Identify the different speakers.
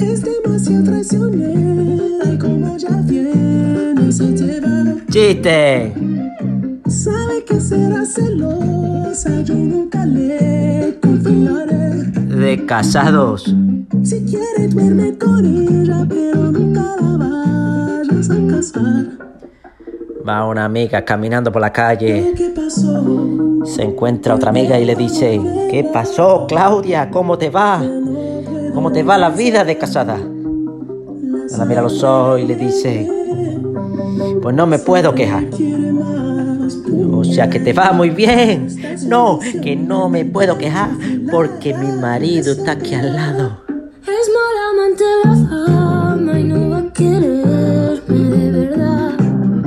Speaker 1: Es demasiado traicionera como ya viene se te va.
Speaker 2: ¡Chiste!
Speaker 1: Sabe que será celosa, yo nunca le confiaré.
Speaker 2: De casados.
Speaker 1: Si quiere duerme con ella, pero nunca la vayas a casar.
Speaker 2: Va una amiga caminando por la calle.
Speaker 1: ¿Qué pasó?
Speaker 2: Se encuentra otra amiga y le dice, ¿qué pasó, Claudia? ¿Cómo te va? ¿Cómo te va la vida de casada? La mira los ojos y le dice, pues no me puedo quejar. O sea que te va muy bien. No, que no me puedo quejar porque mi marido está aquí al lado.